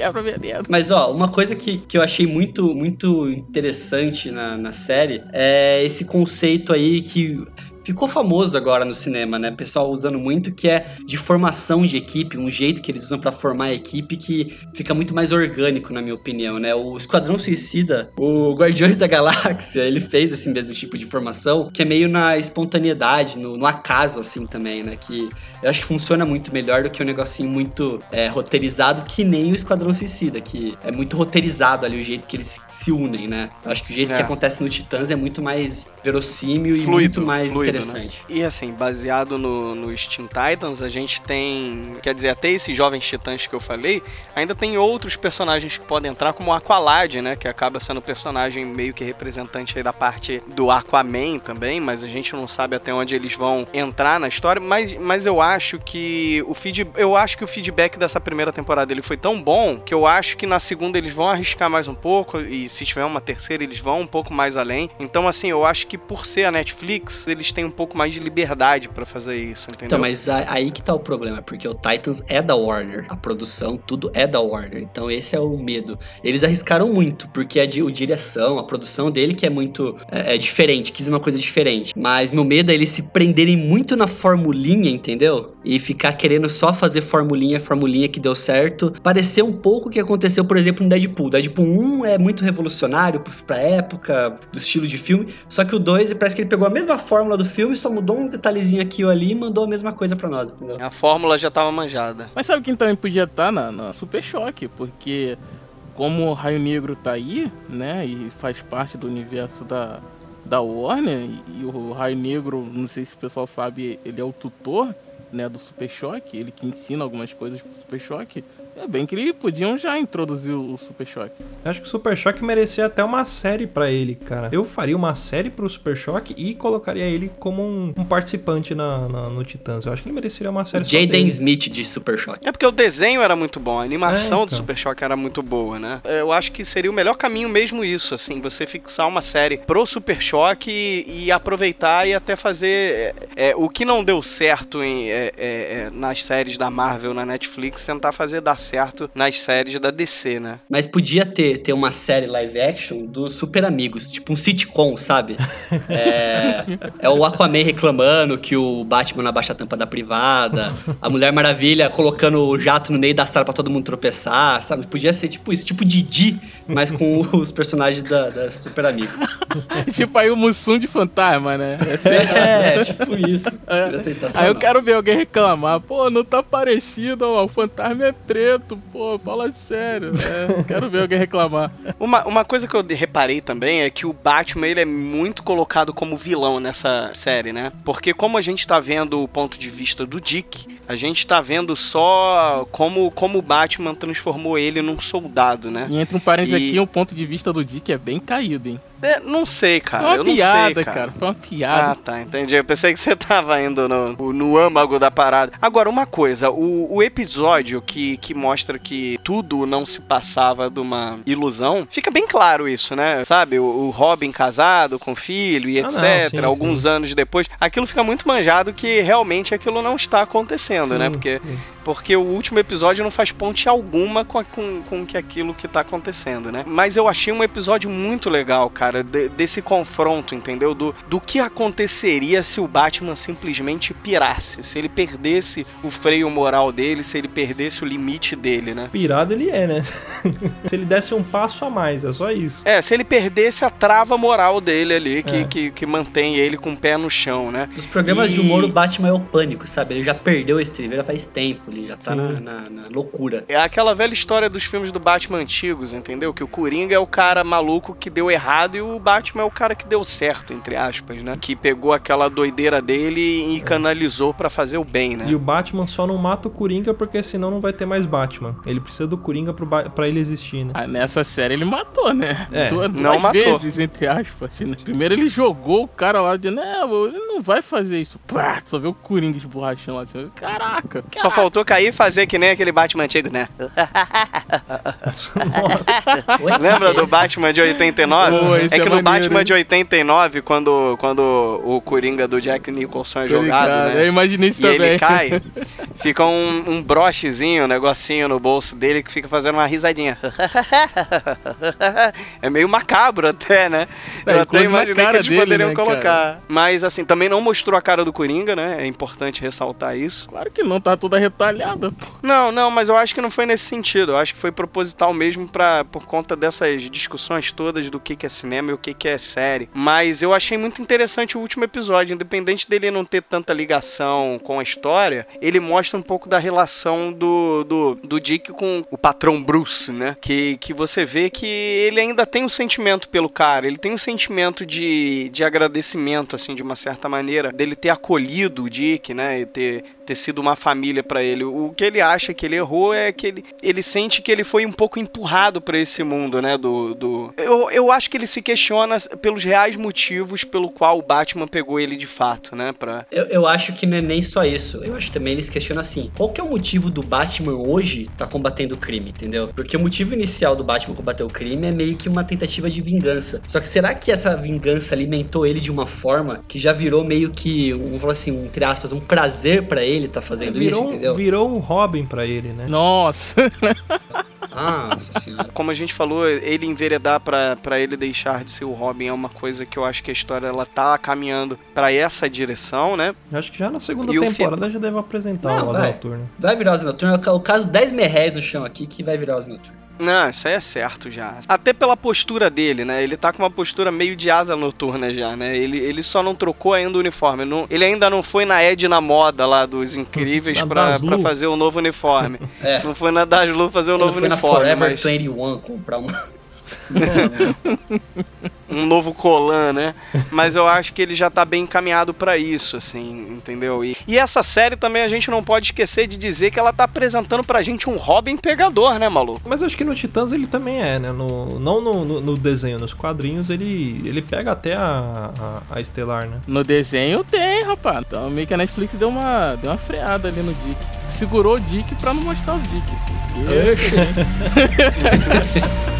Quebra meu dedo. Mas, ó, uma coisa que, que eu achei muito, muito interessante na, na série é esse conceito aí que ficou famoso agora no cinema, né? O pessoal usando muito, que é de formação de equipe, um jeito que eles usam pra formar a equipe que fica muito mais orgânico, na minha opinião, né? O Esquadrão Suicida, o Guardiões da Galáxia, ele fez esse mesmo tipo de formação, que é meio na espontaneidade, no, no acaso, assim, também, né? Que eu acho que funciona muito melhor do que um negocinho muito é, roteirizado, que nem o Esquadrão Suicida, que é muito roteirizado ali o jeito que eles se unem, né? Eu acho que o jeito É. que acontece no Titãs é muito mais verossímil e Fluido, muito mais fluido, interessante. E assim, baseado no, nos Teen Titans, a gente tem. Quer dizer, até esses jovens titãs que eu falei, ainda tem outros personagens que podem entrar, como o Aqualad, né? Que acaba sendo personagem meio que representante da parte do Aquaman também, mas a gente não sabe até onde eles vão entrar na história. Mas, mas eu acho que o feed, eu acho que o feedback dessa primeira temporada ele foi tão bom que eu acho que na segunda eles vão arriscar mais um pouco e se tiver uma terceira eles vão um pouco mais além. Então assim, eu acho que por ser a Netflix, eles têm um pouco mais de liberdade pra fazer isso, entendeu? Então, mas aí que tá o problema, porque o Titans é da Warner, a produção, tudo é da Warner. Então esse é o medo. Eles arriscaram muito, porque a, direção, a produção dele que é muito é, é diferente, quis uma coisa diferente. Mas meu medo é eles se prenderem muito na formulinha, entendeu? E ficar querendo só fazer formulinha, formulinha que deu certo. Parecer um pouco o que aconteceu, por exemplo, no Deadpool. Deadpool 1 é muito revolucionário pra época, do estilo de filme. Só que o 2 parece que ele pegou a mesma fórmula do filme, só mudou um detalhezinho aqui ou ali e mandou a mesma coisa pra nós, entendeu? A fórmula já tava manjada. Mas sabe quem também podia estar na, na Super Choque? Porque como o Raio Negro tá aí, né? E faz parte do universo da, da Warner, e, e o Raio Negro, não sei se o pessoal sabe, ele é o tutor né, do Super Choque, ele que ensina algumas coisas pro Super Choque. É bem que eles podiam já introduzir o Super Choque. Eu acho que o Super Choque merecia até uma série pra ele, cara. Eu faria uma série pro Super Choque e colocaria ele como um, um participante na, na- no Titãs. Eu acho que ele mereceria uma série Jaden. Smith de Super Choque. É porque o desenho era muito bom, a animação É, do então. Super Choque era muito boa, né? Eu acho que seria o melhor caminho mesmo isso, assim, você fixar uma série pro Super Choque e, e aproveitar e até fazer é, é, o que não deu certo em, é, é, é, nas séries da Marvel na Netflix, tentar fazer dar certo nas séries da DC, né? Mas podia ter, ter uma série live action dos Super Amigos, tipo um sitcom, sabe? É, é o Aquaman reclamando que o Batman não abaixa a tampa da privada, a Mulher Maravilha colocando o jato no meio da sala pra todo mundo tropeçar, sabe? Podia ser tipo isso, tipo Didi, mas com os personagens da, da Super Amigos. tipo aí o Mussum de fantasma, né? É. É, tipo isso. É. Aí eu quero ver alguém reclamar, pô, não tá parecido, ó, o fantasma é preto. Preto, pô, fala sério. É, quero ver alguém reclamar. Uma, uma coisa que eu reparei também é que o Batman ele é muito colocado como vilão nessa série, né? Porque como a gente tá vendo o ponto de vista do Dick, a gente tá vendo só como, como o Batman transformou ele num soldado, né? E entre um parênteses E- aqui, o ponto de vista do Dick é bem caído, hein? É, não sei, cara. Foi uma eu piada, sei, cara. Foi uma piada. Ah, tá, entendi. Eu pensei que você tava indo no, no âmago da parada. Agora, uma coisa, o, o episódio que, que mostra que tudo não se passava de uma ilusão, fica bem claro isso, né? Sabe, o, o Robin casado com filho e Ah, etc. não, sim, alguns sim. anos depois, aquilo fica muito manjado que realmente aquilo não está acontecendo, né? Sim, Porque sim. Porque o último episódio não faz ponte alguma com, a- com, com que aquilo que tá acontecendo, né? Mas eu achei um episódio muito legal, cara, de- desse confronto, entendeu? Do, do que aconteceria se o Batman simplesmente pirasse, se ele perdesse o freio moral dele, se ele perdesse o limite dele, né? Pirado ele é, né? Se ele desse um passo a mais, é só isso. É, se ele perdesse a trava moral dele ali, que, É. que, que mantém ele com o pé no chão, né? Nos programas E- de humor, o Batman é o pânico, sabe? Ele já perdeu a estrela já faz tempo, ele já tá na, na- na loucura. É aquela velha história dos filmes do Batman antigos, entendeu? Que o Coringa é o cara maluco que deu errado e o Batman é o cara que deu certo, entre aspas, né? Que pegou aquela doideira dele e canalizou pra fazer o bem, né? E o Batman só não mata o Coringa porque senão não vai ter mais Batman. Ele precisa do Coringa pro ba- pra ele existir, né? Ah, nessa série ele matou, né? É, Du- duas não matou. vezes, entre aspas. né? Primeiro ele jogou o cara lá de, não, ele não vai fazer isso. Pá, só vê o Coringa esborrachando lá. Assim. Caraca. Só faltou cair e fazer que nem aquele Batman antigo, né? Lembra do Batman de 89? Pô, é que é no maneiro, Batman hein? de 89, quando, quando o Coringa do Jack Nicholson é Tô jogado, ligado, né? Eu imaginei isso E também. ele cai, fica um, um brochezinho, um negocinho no bolso dele que fica fazendo uma risadinha. é meio macabro até, né? É, Eu até imaginei que cara eles dele, poderiam né, colocar. Mas assim, também não mostrou a cara do Coringa, né? É importante ressaltar isso. Claro que não, tá toda retalhada, pô. Não, não, mas eu acho que não foi nesse sentido. Eu acho que foi proposital mesmo pra, por conta dessas discussões todas do que, que é cinema e o que, que é série. Mas eu achei muito interessante o último episódio. Independente dele não ter tanta ligação com a história, ele mostra um pouco da relação do, do, do Dick com o patrão Bruce, né? Que, que você vê que ele ainda tem um sentimento pelo cara. Ele tem um sentimento de, de agradecimento, assim, de uma certa maneira, dele ter acolhido o Dick, né? E ter, ter sido uma família pra ele. O que ele acha que ele errou é que ele, ele sente que ele foi um pouco empurrado pra esse mundo, né? Do, do... Eu, eu acho que ele se questiona pelos reais motivos pelo qual o Batman pegou ele de fato, né? Pra... Eu, eu acho que não é nem só isso. Eu acho que também eles questionam assim: qual que é o motivo do Batman hoje tá combatendo o crime, entendeu? Porque o motivo inicial do Batman combater o crime é meio que uma tentativa de vingança. Só que será que essa vingança alimentou ele de uma forma que já virou meio que, um, vamos falar assim, um, entre aspas, um prazer pra ele tá fazendo isso, Virou, um- entendeu? virou um Robin pra ele, né? Nossa. Ah, nossa senhora. Como a gente falou, ele enveredar pra pra ele deixar de ser o Robin é uma coisa que eu acho que a história ela tá caminhando pra essa direção, né? Eu acho que já na segunda E o temporada já deve apresentar Não, o Voz vai. Noturna. Vai virar os noturnos. O caso 10 merréis no chão aqui que vai virar os noturnos. Não, isso aí é certo já. Até pela postura dele, né? Ele tá com uma postura meio de asa noturna já, né? Ele, ele só não trocou ainda o uniforme. Não- ele ainda não foi na Edna Moda lá dos Incríveis Na pra, pra fazer o novo uniforme. É. Não foi na Daslu fazer o Ele novo foi na uniforme, Forever mas 21 comprar uma. um novo colan, né? Mas eu acho que ele já tá bem encaminhado pra isso, assim, entendeu? E, e essa série também a gente não pode esquecer de dizer que ela tá apresentando pra gente um Robin pegador, né, maluco? Mas eu acho que no Titãs ele também é, né? No, não no, no- no desenho, nos quadrinhos ele, ele pega até a, a, a Estelar, né? No desenho tem, rapaz. Então meio que a Netflix deu uma, deu uma freada ali no Dick. Segurou o Dick pra não mostrar o Dick. Esse, hein?